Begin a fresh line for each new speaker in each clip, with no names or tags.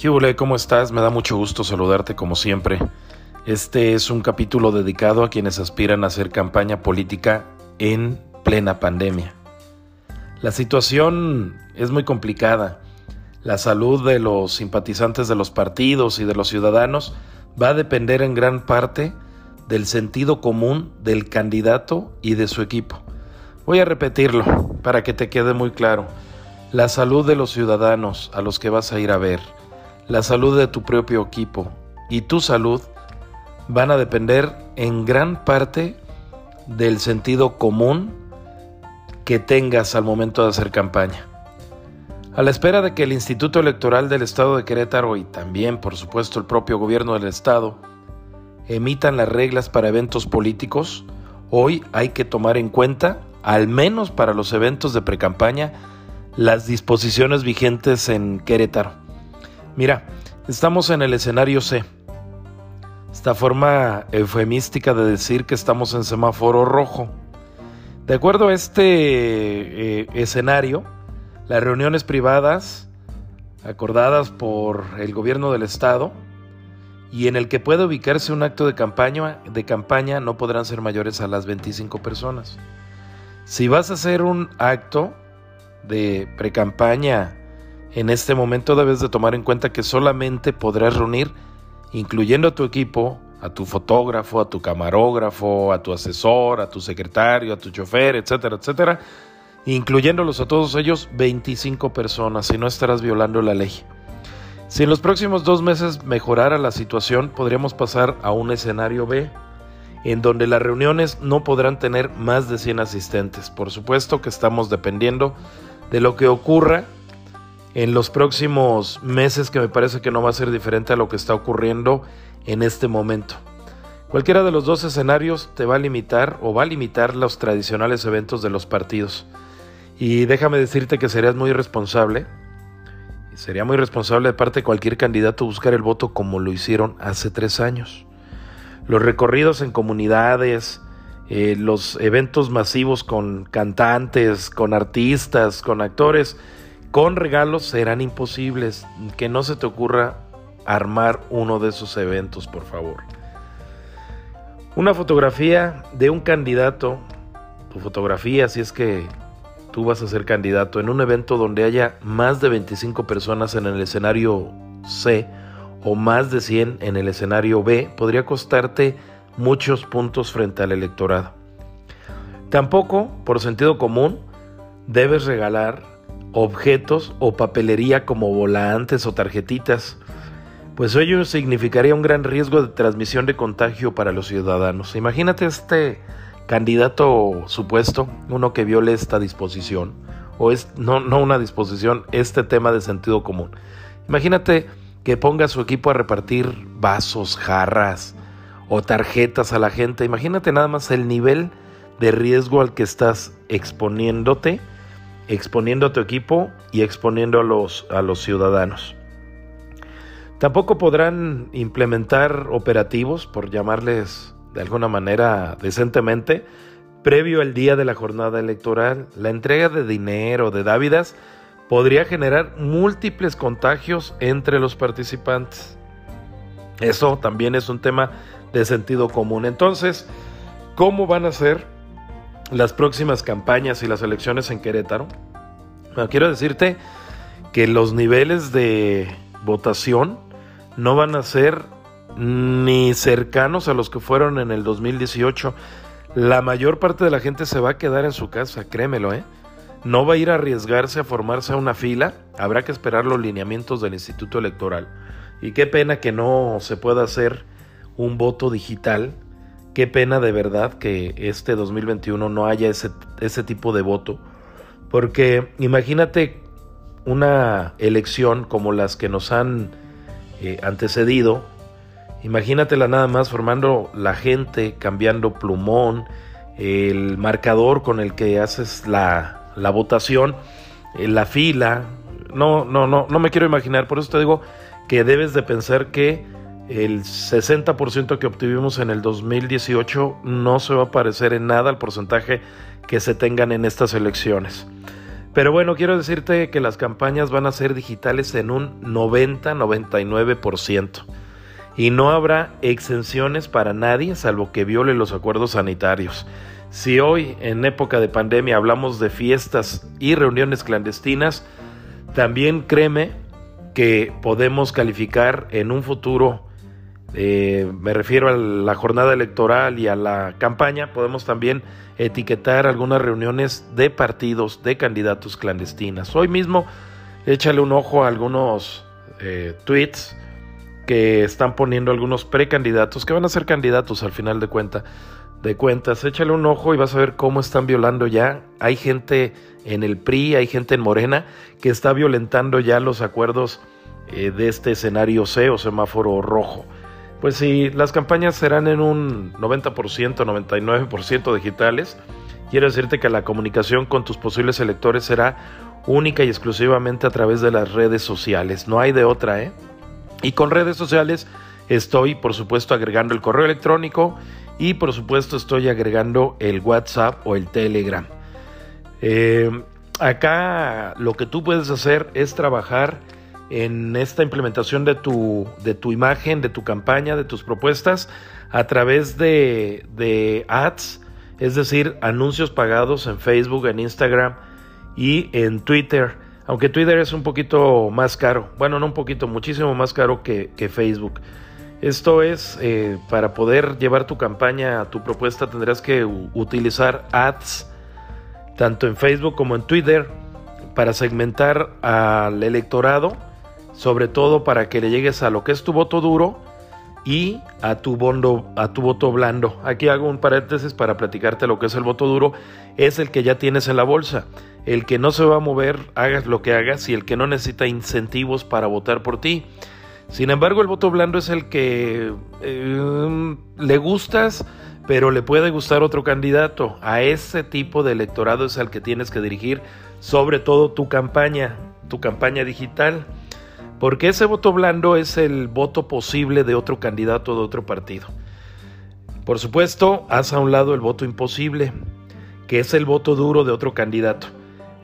¿Qué ¿Cómo estás? Me da mucho gusto saludarte como siempre. Este es un capítulo dedicado a quienes aspiran a hacer campaña política en plena pandemia. La situación es muy complicada. La salud de los simpatizantes de los partidos y de los ciudadanos va a depender en gran parte del sentido común del candidato y de su equipo. Voy a repetirlo para que te quede muy claro. La salud de los ciudadanos a los que vas a ir a ver la salud de tu propio equipo y tu salud van a depender en gran parte del sentido común que tengas al momento de hacer campaña. A la espera de que el Instituto Electoral del Estado de Querétaro y también, por supuesto, el propio gobierno del Estado emitan las reglas para eventos políticos, hoy hay que tomar en cuenta, al menos para los eventos de precampaña, las disposiciones vigentes en Querétaro. Mira, estamos en el escenario C. Esta forma eufemística de decir que estamos en semáforo rojo. De acuerdo a este eh, escenario, las reuniones privadas acordadas por el gobierno del estado y en el que puede ubicarse un acto de campaña, de campaña no podrán ser mayores a las 25 personas. Si vas a hacer un acto de precampaña en este momento debes de tomar en cuenta que solamente podrás reunir, incluyendo a tu equipo, a tu fotógrafo, a tu camarógrafo, a tu asesor, a tu secretario, a tu chofer, etcétera, etcétera, incluyéndolos a todos ellos 25 personas, si no estarás violando la ley. Si en los próximos dos meses mejorara la situación, podríamos pasar a un escenario B, en donde las reuniones no podrán tener más de 100 asistentes. Por supuesto que estamos dependiendo de lo que ocurra en los próximos meses que me parece que no va a ser diferente a lo que está ocurriendo en este momento. Cualquiera de los dos escenarios te va a limitar o va a limitar los tradicionales eventos de los partidos. Y déjame decirte que serías muy irresponsable, sería muy responsable de parte de cualquier candidato buscar el voto como lo hicieron hace tres años. Los recorridos en comunidades, eh, los eventos masivos con cantantes, con artistas, con actores, con regalos serán imposibles. Que no se te ocurra armar uno de esos eventos, por favor. Una fotografía de un candidato, tu fotografía, si es que tú vas a ser candidato en un evento donde haya más de 25 personas en el escenario C o más de 100 en el escenario B, podría costarte muchos puntos frente al electorado. Tampoco, por sentido común, debes regalar objetos o papelería como volantes o tarjetitas, pues ello significaría un gran riesgo de transmisión de contagio para los ciudadanos. Imagínate este candidato supuesto, uno que viole esta disposición, o es no, no una disposición, este tema de sentido común. Imagínate que ponga a su equipo a repartir vasos, jarras o tarjetas a la gente. Imagínate nada más el nivel de riesgo al que estás exponiéndote exponiendo a tu equipo y exponiendo a los, a los ciudadanos. Tampoco podrán implementar operativos, por llamarles de alguna manera decentemente, previo al día de la jornada electoral. La entrega de dinero, de dávidas, podría generar múltiples contagios entre los participantes. Eso también es un tema de sentido común. Entonces, ¿cómo van a ser las próximas campañas y las elecciones en Querétaro. quiero decirte que los niveles de votación no van a ser ni cercanos a los que fueron en el 2018. La mayor parte de la gente se va a quedar en su casa, créemelo, ¿eh? No va a ir a arriesgarse a formarse a una fila, habrá que esperar los lineamientos del Instituto Electoral. Y qué pena que no se pueda hacer un voto digital Qué pena de verdad que este 2021 no haya ese, ese tipo de voto. Porque imagínate una elección como las que nos han eh, antecedido. Imagínatela nada más formando la gente, cambiando plumón, el marcador con el que haces la, la votación, eh, la fila. No, no, no, no me quiero imaginar. Por eso te digo que debes de pensar que el 60% que obtuvimos en el 2018 no se va a parecer en nada al porcentaje que se tengan en estas elecciones. Pero bueno, quiero decirte que las campañas van a ser digitales en un 90-99% y no habrá exenciones para nadie salvo que viole los acuerdos sanitarios. Si hoy, en época de pandemia, hablamos de fiestas y reuniones clandestinas, también créeme que podemos calificar en un futuro, eh, me refiero a la jornada electoral y a la campaña, podemos también etiquetar algunas reuniones de partidos, de candidatos clandestinas. Hoy mismo échale un ojo a algunos eh, tweets que están poniendo algunos precandidatos que van a ser candidatos al final de cuenta de cuentas. Échale un ojo y vas a ver cómo están violando ya. Hay gente en el PRI, hay gente en Morena que está violentando ya los acuerdos eh, de este escenario C o semáforo rojo. Pues si las campañas serán en un 90%, 99% digitales, quiero decirte que la comunicación con tus posibles electores será única y exclusivamente a través de las redes sociales. No hay de otra, ¿eh? Y con redes sociales estoy, por supuesto, agregando el correo electrónico y, por supuesto, estoy agregando el WhatsApp o el Telegram. Eh, acá lo que tú puedes hacer es trabajar en esta implementación de tu, de tu imagen, de tu campaña, de tus propuestas a través de, de ads, es decir, anuncios pagados en Facebook, en Instagram y en Twitter. Aunque Twitter es un poquito más caro, bueno, no un poquito, muchísimo más caro que, Facebook. Esto es, eh, para poder llevar tu campaña, tu propuesta, tendrás que utilizar ads, tanto en Facebook como en Twitter, para segmentar al electorado sobre todo para que le llegues a lo que es tu voto duro y a tu, bondo, a tu voto blando. Aquí hago un paréntesis para platicarte lo que es el voto duro. Es el que ya tienes en la bolsa. El que no se va a mover, hagas lo que hagas, y el que no necesita incentivos para votar por ti. Sin embargo, el voto blando es el que eh, le gustas, pero le puede gustar otro candidato. A ese tipo de electorado es al que tienes que dirigir, sobre todo tu campaña, tu campaña digital porque ese voto blando es el voto posible de otro candidato de otro partido. Por supuesto, haz a un lado el voto imposible, que es el voto duro de otro candidato.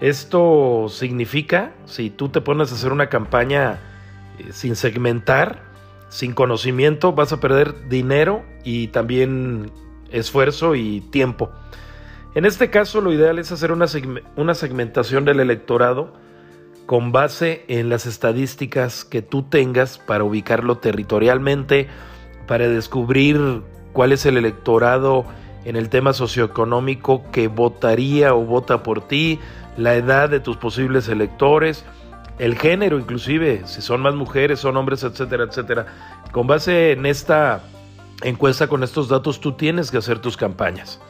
Esto significa, si tú te pones a hacer una campaña eh, sin segmentar, sin conocimiento, vas a perder dinero y también esfuerzo y tiempo. En este caso, lo ideal es hacer una, una segmentación del electorado con base en las estadísticas que tú tengas para ubicarlo territorialmente, para descubrir cuál es el electorado en el tema socioeconómico que votaría o vota por ti, la edad de tus posibles electores, el género inclusive, si son más mujeres, son hombres, etcétera, etcétera. Con base en esta encuesta, con estos datos, tú tienes que hacer tus campañas.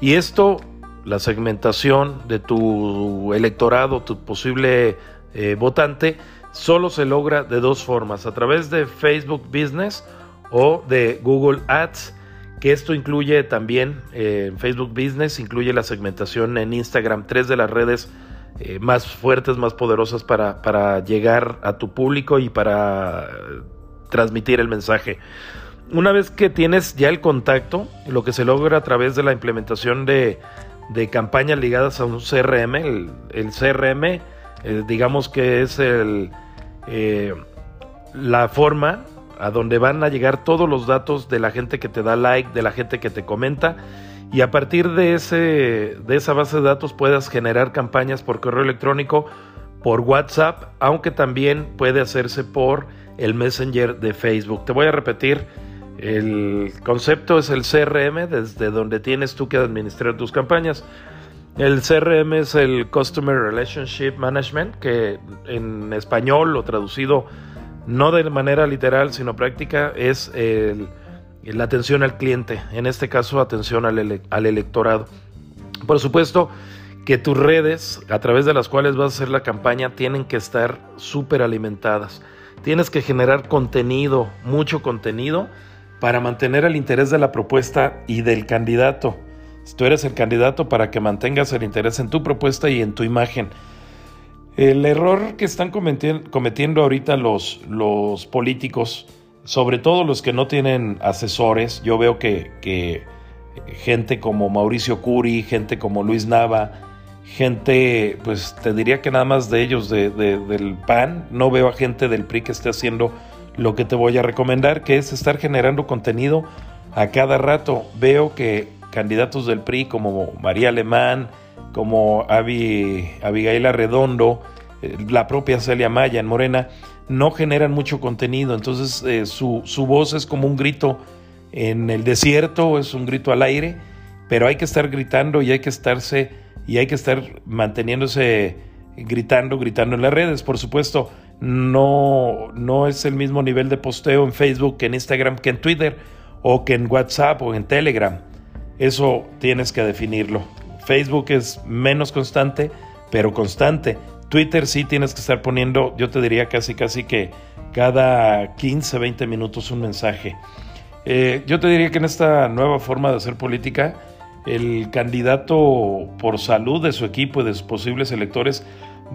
Y esto la segmentación de tu electorado, tu posible eh, votante, solo se logra de dos formas, a través de Facebook Business o de Google Ads, que esto incluye también eh, Facebook Business, incluye la segmentación en Instagram, tres de las redes eh, más fuertes, más poderosas para, para llegar a tu público y para transmitir el mensaje. Una vez que tienes ya el contacto, lo que se logra a través de la implementación de de campañas ligadas a un CRM. El, CRM, eh, digamos que es el, eh, la forma a donde van a llegar todos los datos de la gente que te da like, de la gente que te comenta. Y a partir de, ese, de esa base de datos puedas generar campañas por correo electrónico, por WhatsApp, aunque también puede hacerse por el Messenger de Facebook. Te voy a repetir el concepto es el CRM, desde donde tienes tú que administrar tus campañas. El CRM es el Customer Relationship Management, que en español o traducido no de manera literal, sino práctica, es la atención al cliente, en este caso atención al, al electorado. Por supuesto que tus redes, a través de las cuales vas a hacer la campaña, tienen que estar súper alimentadas. Tienes que generar contenido, mucho contenido, para mantener el interés de la propuesta y del candidato. Si tú eres el candidato para que mantengas el interés en tu propuesta y en tu imagen. El error que están cometiendo ahorita los, políticos, sobre todo los que no tienen asesores, yo veo que, gente como Mauricio Curi, gente como Luis Nava, gente, pues te diría que nada más de ellos, de, del PAN, no veo a gente del PRI que esté haciendo lo que te voy a recomendar, que es estar generando contenido a cada rato. Veo que candidatos del PRI como María Alemán, como Abigail Arredondo, eh, la propia Celia Maya en Morena, no generan mucho contenido, entonces eh, su, su voz es como un grito en el desierto, es un grito al aire, pero hay que estar gritando y hay que estarse y hay que estar manteniéndose gritando, gritando en las redes. Por supuesto, no, no es el mismo nivel de posteo en Facebook que en Instagram que en Twitter o que en WhatsApp o en Telegram. Eso tienes que definirlo. Facebook es menos constante, pero constante. Twitter sí tienes que estar poniendo, yo te diría casi casi que cada 15, 20 minutos un mensaje. Eh, yo te diría que en esta nueva forma de hacer política, el candidato por salud de su equipo y de sus posibles electores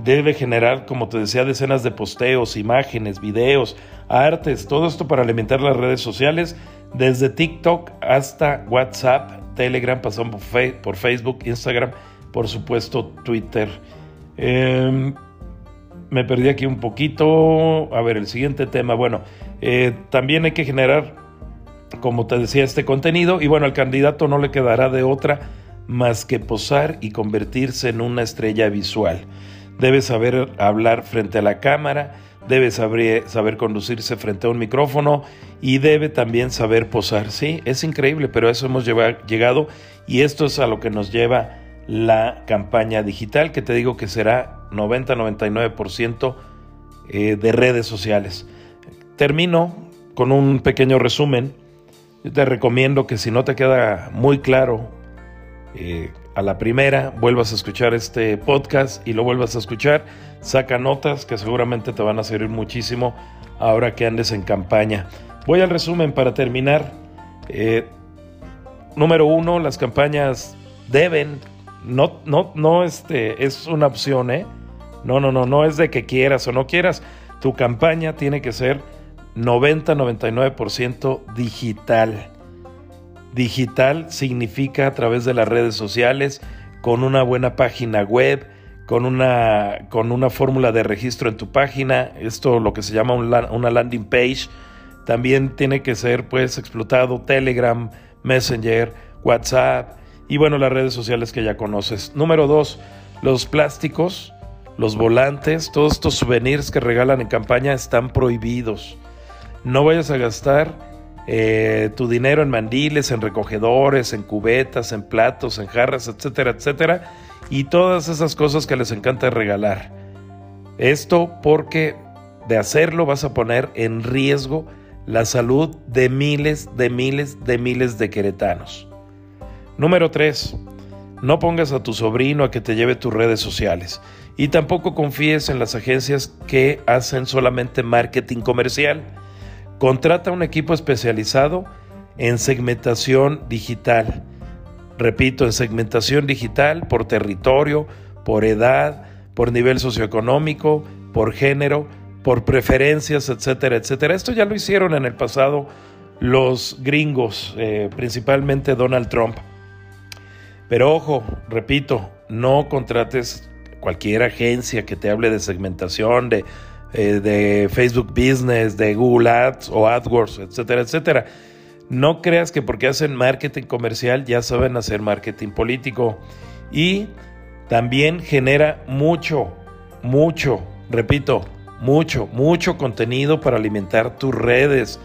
debe generar, como te decía, decenas de posteos, imágenes, videos, artes, todo esto para alimentar las redes sociales, desde TikTok hasta WhatsApp, Telegram, pasando por Facebook, Instagram, por supuesto Twitter. Em, me perdí aquí un poquito. A ver, el siguiente tema. Bueno, eh, también hay que generar como te decía, este contenido y bueno, al candidato no le quedará de otra más que posar y convertirse en una estrella visual. Debe saber hablar frente a la cámara, debe saber, conducirse frente a un micrófono y debe también saber posar. Sí, es increíble, pero a eso hemos llegado y esto es a lo que nos lleva la campaña digital, que te digo que será 90-99% eh, de redes sociales. Termino con un pequeño resumen yo te recomiendo que si no te queda muy claro eh, a la primera, vuelvas a escuchar este podcast y lo vuelvas a escuchar. Saca notas que seguramente te van a servir muchísimo ahora que andes en campaña. Voy al resumen para terminar. Eh, número uno, las campañas deben, no, no, no este, es una opción, ¿eh? No, no, no, no es de que quieras o no quieras. Tu campaña tiene que ser 90-99% digital. Digital significa a través de las redes sociales, con una buena página web, con una, con una fórmula de registro en tu página, esto lo que se llama una landing page. También tiene que ser pues explotado Telegram, Messenger, WhatsApp y bueno, las redes sociales que ya conoces. Número dos, los plásticos, los volantes, todos estos souvenirs que regalan en campaña están prohibidos. No vayas a gastar eh, tu dinero en mandiles, en recogedores, en cubetas, en platos, en jarras, etcétera, etcétera, y todas esas cosas que les encanta regalar. Esto porque de hacerlo vas a poner en riesgo la salud de miles, de miles, de miles de queretanos. Número 3. No pongas a tu sobrino a que te lleve tus redes sociales y tampoco confíes en las agencias que hacen solamente marketing comercial Contrata un equipo especializado en segmentación digital. Repito, en segmentación digital por territorio, por edad, por nivel socioeconómico, por género, por preferencias, etcétera, etcétera. Esto ya lo hicieron en el pasado los gringos, eh, principalmente Donald Trump. Pero ojo, repito, no contrates cualquier agencia que te hable de segmentación, de eh, de Facebook Business, de Google Ads o AdWords, etcétera, etcétera. No creas que porque hacen marketing comercial ya saben hacer marketing político. Y también genera mucho, mucho, repito, mucho, mucho contenido para alimentar tus redes,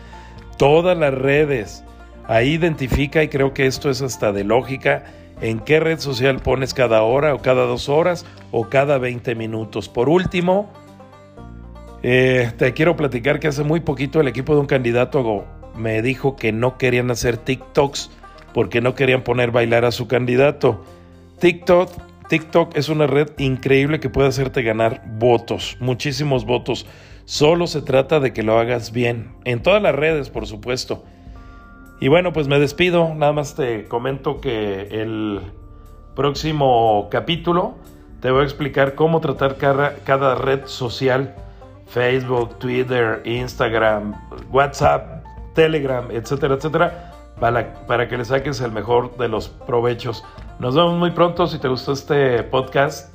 todas las redes. Ahí identifica, y creo que esto es hasta de lógica, en qué red social pones cada hora o cada dos horas o cada 20 minutos. Por último, eh, te quiero platicar que hace muy poquito el equipo de un candidato me dijo que no querían hacer TikToks porque no querían poner bailar a su candidato. TikTok, TikTok es una red increíble que puede hacerte ganar votos, muchísimos votos. Solo se trata de que lo hagas bien, en todas las redes, por supuesto. Y bueno, pues me despido, nada más te comento que el próximo capítulo te voy a explicar cómo tratar cada red social Facebook, Twitter, Instagram, WhatsApp, Telegram, etcétera, etcétera, para, para que le saques el mejor de los provechos Nos vemos muy pronto. Si te gustó este podcast,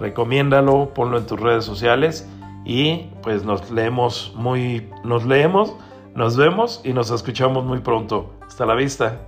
recomiéndalo, ponlo en tus redes sociales y pues nos leemos muy, nos leemos, nos vemos y nos escuchamos muy pronto. Hasta la vista.